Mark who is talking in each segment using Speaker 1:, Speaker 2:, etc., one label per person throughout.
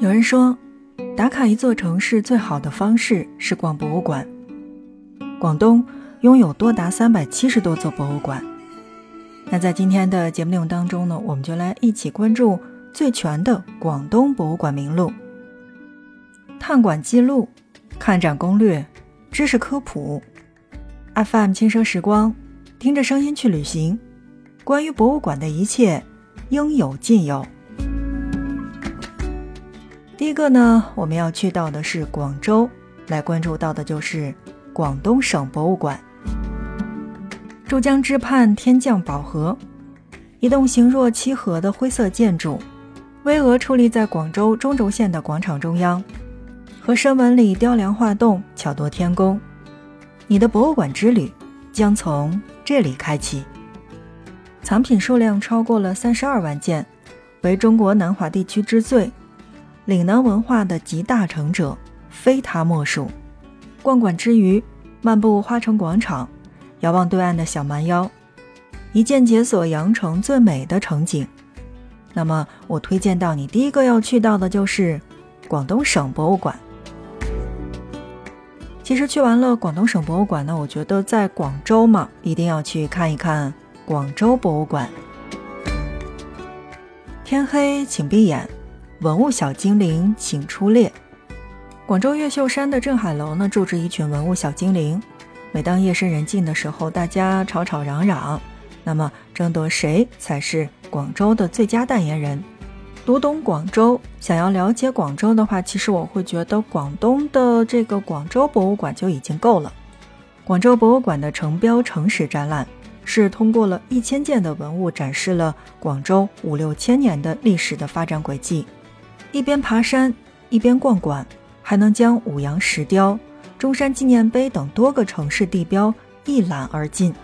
Speaker 1: 有人说，打卡一座城市最好的方式是逛博物馆。广东拥有多达三百七十多座博物馆。那在今天的节目内容当中呢，我们就来一起关注最全的广东博物馆名录、探馆记录、看展攻略、知识科普。FM 轻奢时光，听着声音去旅行。关于博物馆的一切，应有尽有。第一个呢，我们要去到的是广州，来关注到的就是广东省博物馆。珠江之畔天降宝盒，一栋形若七合的灰色建筑，巍峨矗立在广州中轴线的广场中央，和声纹里雕梁画栋，巧夺天工。你的博物馆之旅将从这里开启。藏品数量超过了三十二万件，为中国南华地区之最。岭南文化的集大成者，非他莫属。逛馆之余，漫步花城广场，遥望对岸的小蛮腰，一键解锁羊城最美的城景。那么，我推荐到你第一个要去到的就是广东省博物馆。其实去完了广东省博物馆呢，我觉得在广州嘛，一定要去看一看广州博物馆。天黑请闭眼。文物小精灵，请出列。广州越秀山的镇海楼呢，住着一群文物小精灵。每当夜深人静的时候，大家吵吵嚷嚷，那么争夺谁才是广州的最佳代言人。读懂广州，想要了解广州的话，其实我会觉得广东的这个广州博物馆就已经够了。广州博物馆的城标城史展览，是通过了一千件的文物，展示了广州五六千年的历史的发展轨迹。一边爬山一边逛馆，还能将五羊石雕、中山纪念碑等多个城市地标一览而尽。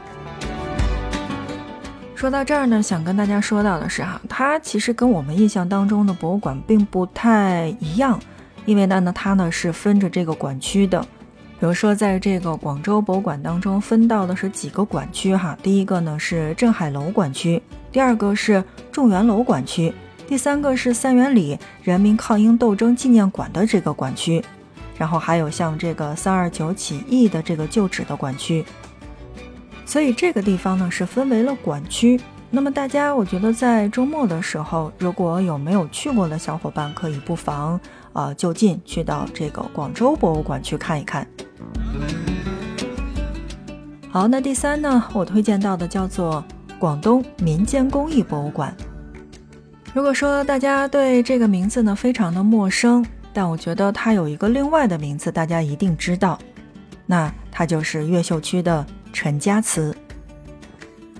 Speaker 1: 说到这儿呢，想跟大家说到的是哈，它其实跟我们印象当中的博物馆并不太一样，因为呢呢它呢是分着这个馆区的，比如说在这个广州博物馆当中分到的是几个馆区哈，第一个呢是镇海楼馆区，第二个是众源楼馆区。第三个是三元里人民抗英斗争纪念馆的这个馆区，然后还有像这个三二九起义的这个旧址的馆区，所以这个地方呢是分为了馆区。那么大家，我觉得在周末的时候，如果有没有去过的小伙伴，可以不妨啊就近去到这个广州博物馆去看一看。好，那第三呢，我推荐到的叫做广东民间工艺博物馆。如果说大家对这个名字呢非常的陌生，但我觉得它有一个另外的名字，大家一定知道，那它就是越秀区的陈家祠。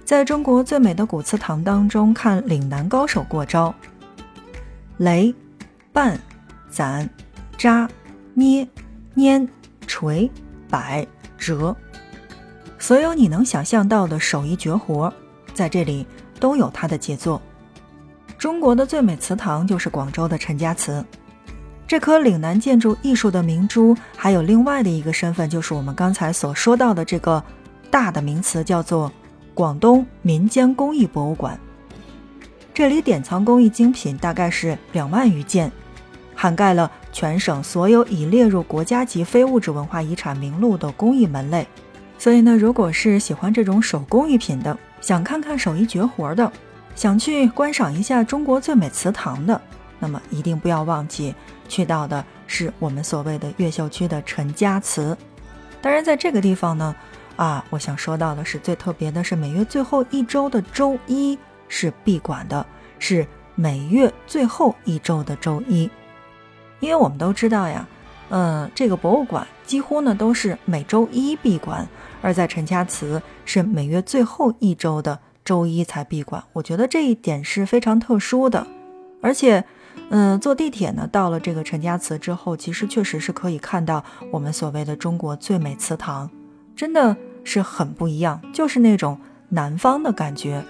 Speaker 1: 在中国最美的古祠堂当中，看岭南高手过招，雷、绊、攒、扎、捏、捻、锤、摆、折，所有你能想象到的手艺绝活，在这里都有他的杰作。中国的最美祠堂就是广州的陈家祠，这颗岭南建筑艺术的明珠，还有另外的一个身份，就是我们刚才所说到的这个大的名词，叫做广东民间工艺博物馆。这里典藏工艺精品大概是两万余件，涵盖了全省所有已列入国家级非物质文化遗产名录的工艺门类。所以呢，如果是喜欢这种手工艺品的，想看看手艺绝活的。想去观赏一下中国最美祠堂的，那么一定不要忘记去到的是我们所谓的越秀区的陈家祠。当然，在这个地方呢，啊，我想说到的是最特别的是每月最后一周的周一是闭馆的，是每月最后一周的周一。因为我们都知道呀，嗯，这个博物馆几乎呢都是每周一闭馆，而在陈家祠是每月最后一周的。周一才闭馆，我觉得这一点是非常特殊的，而且，嗯，坐地铁呢，到了这个陈家祠之后，其实确实是可以看到我们所谓的中国最美祠堂，真的是很不一样，就是那种南方的感觉。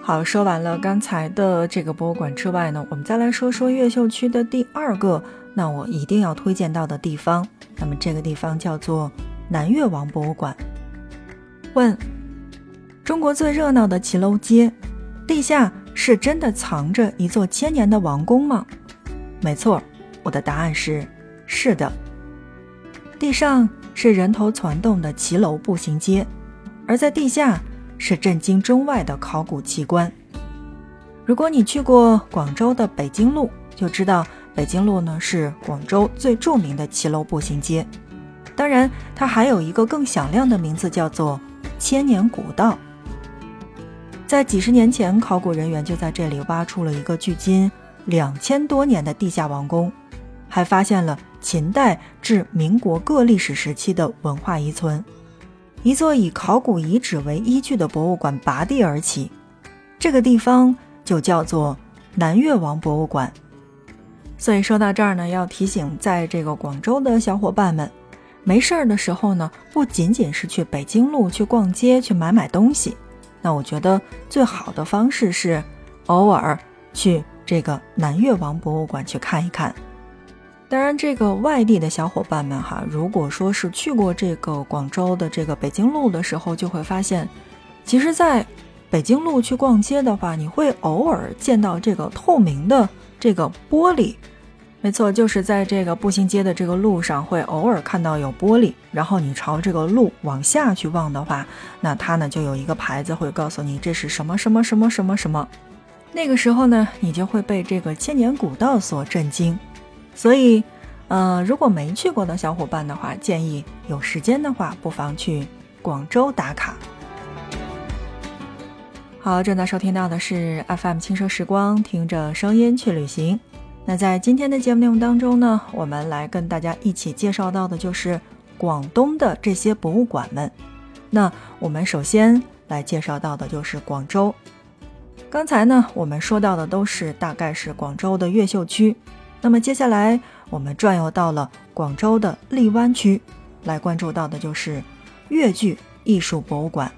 Speaker 1: 好，说完了刚才的这个博物馆之外呢，我们再来说说越秀区的第二个，那我一定要推荐到的地方，那么这个地方叫做南越王博物馆。问：中国最热闹的骑楼街，地下是真的藏着一座千年的王宫吗？没错，我的答案是是的。地上是人头攒动的骑楼步行街，而在地下是震惊中外的考古奇观。如果你去过广州的北京路，就知道北京路呢是广州最著名的骑楼步行街。当然，它还有一个更响亮的名字，叫做千年古道。在几十年前，考古人员就在这里挖出了一个距今两千多年的地下王宫，还发现了秦代至民国各历史时期的文化遗存。一座以考古遗址为依据的博物馆拔地而起，这个地方就叫做南越王博物馆。所以说到这儿呢，要提醒在这个广州的小伙伴们，没事儿的时候呢，不仅仅是去北京路去逛街去买买东西。那我觉得最好的方式是，偶尔去这个南越王博物馆去看一看。当然，这个外地的小伙伴们哈，如果说是去过这个广州的这个北京路的时候，就会发现，其实，在北京路去逛街的话，你会偶尔见到这个透明的这个玻璃。没错，就是在这个步行街的这个路上，会偶尔看到有玻璃。然后你朝这个路往下去望的话，那它呢就有一个牌子会告诉你这是什么什么什么什么什么。那个时候呢，你就会被这个千年古道所震惊。所以，呃，如果没去过的小伙伴的话，建议有时间的话，不妨去广州打卡。好，正在收听到的是 FM 轻奢时光，听着声音去旅行。那在今天的节目内容当中呢，我们来跟大家一起介绍到的就是广东的这些博物馆们。那我们首先来介绍到的就是广州。刚才呢，我们说到的都是大概是广州的越秀区。那么接下来我们转悠到了广州的荔湾区，来关注到的就是粤剧艺术博物馆。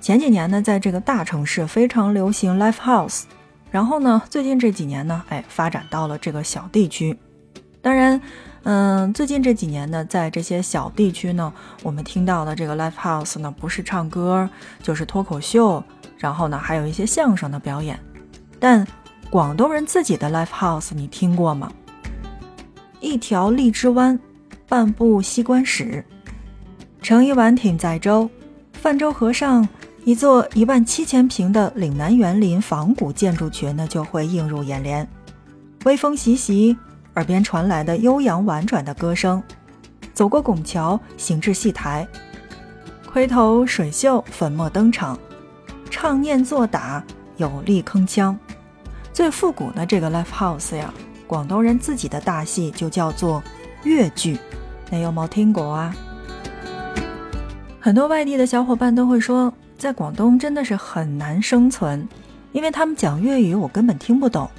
Speaker 1: 前几年呢，在这个大城市非常流行 live house。然后呢，最近这几年呢，哎，发展到了这个小地区。当然，嗯，最近这几年呢，在这些小地区呢，我们听到的这个 live house 呢，不是唱歌就是脱口秀，然后呢，还有一些相声的表演。但广东人自己的 live house 你听过吗？一条荔枝湾，半部西关史，盛一碗艇载舟，泛舟河上。一座一万七千平的岭南园林仿古建筑群呢，就会映入眼帘。微风习习，耳边传来的悠扬婉转的歌声。走过拱桥，行至戏台，盔头水袖粉墨登场，唱念做打有力铿锵。最复古的这个 live house 呀，广东人自己的大戏就叫做粤剧，你有冇听过啊？很多外地的小伙伴都会说。在广东真的是很难生存，因为他们讲粤语，我根本听不懂。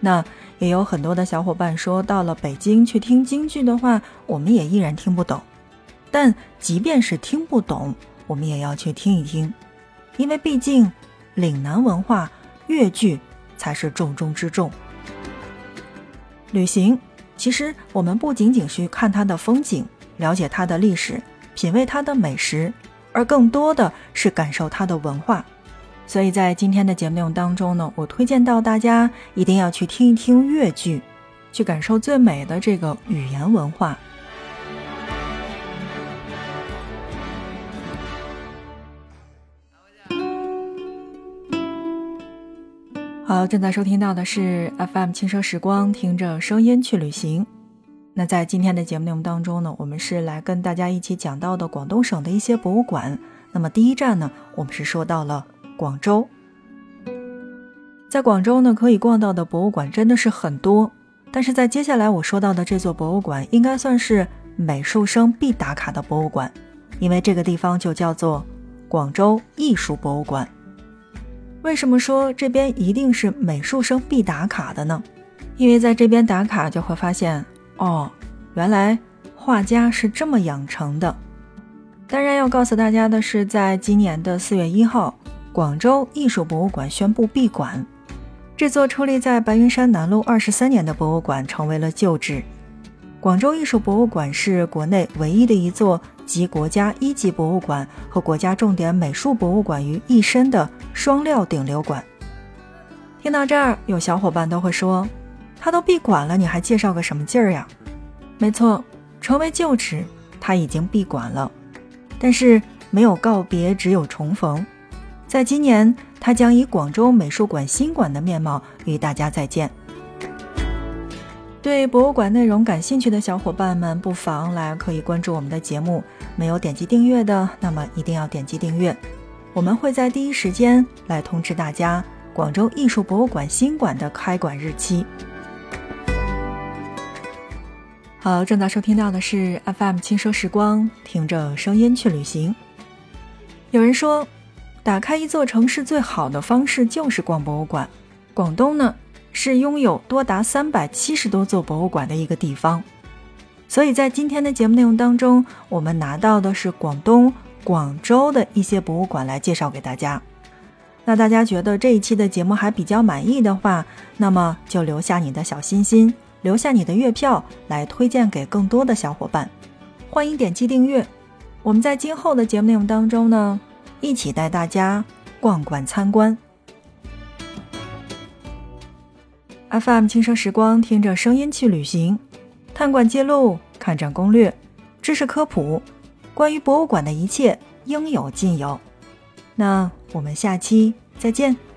Speaker 1: 那也有很多的小伙伴说，到了北京去听京剧的话，我们也依然听不懂。但即便是听不懂，我们也要去听一听，因为毕竟岭南文化，粤剧才是重中之重。旅行，其实我们不仅仅去看它的风景，了解它的历史，品味它的美食。而更多的是感受它的文化，所以在今天的节目内容当中呢，我推荐到大家一定要去听一听粤剧，去感受最美的这个语言文化。好，正在收听到的是 FM 轻奢时光，听着声音去旅行。那在今天的节目内容当中呢，我们是来跟大家一起讲到的广东省的一些博物馆。那么第一站呢，我们是说到了广州。在广州呢，可以逛到的博物馆真的是很多。但是在接下来我说到的这座博物馆，应该算是美术生必打卡的博物馆，因为这个地方就叫做广州艺术博物馆。为什么说这边一定是美术生必打卡的呢？因为在这边打卡就会发现。哦，原来画家是这么养成的。当然要告诉大家的是，在今年的四月一号，广州艺术博物馆宣布闭馆。这座矗立在白云山南路二十三年的博物馆成为了旧址。广州艺术博物馆是国内唯一的一座集国家一级博物馆和国家重点美术博物馆于一身的双料顶流馆。听到这儿，有小伙伴都会说：“他都闭馆了，你还介绍个什么劲儿呀？”没错，成为旧址，他已经闭馆了，但是没有告别，只有重逢。在今年，他将以广州美术馆新馆的面貌与大家再见。对博物馆内容感兴趣的小伙伴们，不妨来可以关注我们的节目。没有点击订阅的，那么一定要点击订阅。我们会在第一时间来通知大家广州艺术博物馆新馆的开馆日期。好，正在收听到的是 FM 轻奢时光，听着声音去旅行。有人说，打开一座城市最好的方式就是逛博物馆。广东呢？是拥有多达三百七十多座博物馆的一个地方，所以在今天的节目内容当中，我们拿到的是广东广州的一些博物馆来介绍给大家。那大家觉得这一期的节目还比较满意的话，那么就留下你的小心心，留下你的月票来推荐给更多的小伙伴。欢迎点击订阅，我们在今后的节目内容当中呢，一起带大家逛馆参观。FM 轻声时光，听着声音去旅行，探馆记录，看展攻略，知识科普，关于博物馆的一切应有尽有。那我们下期再见。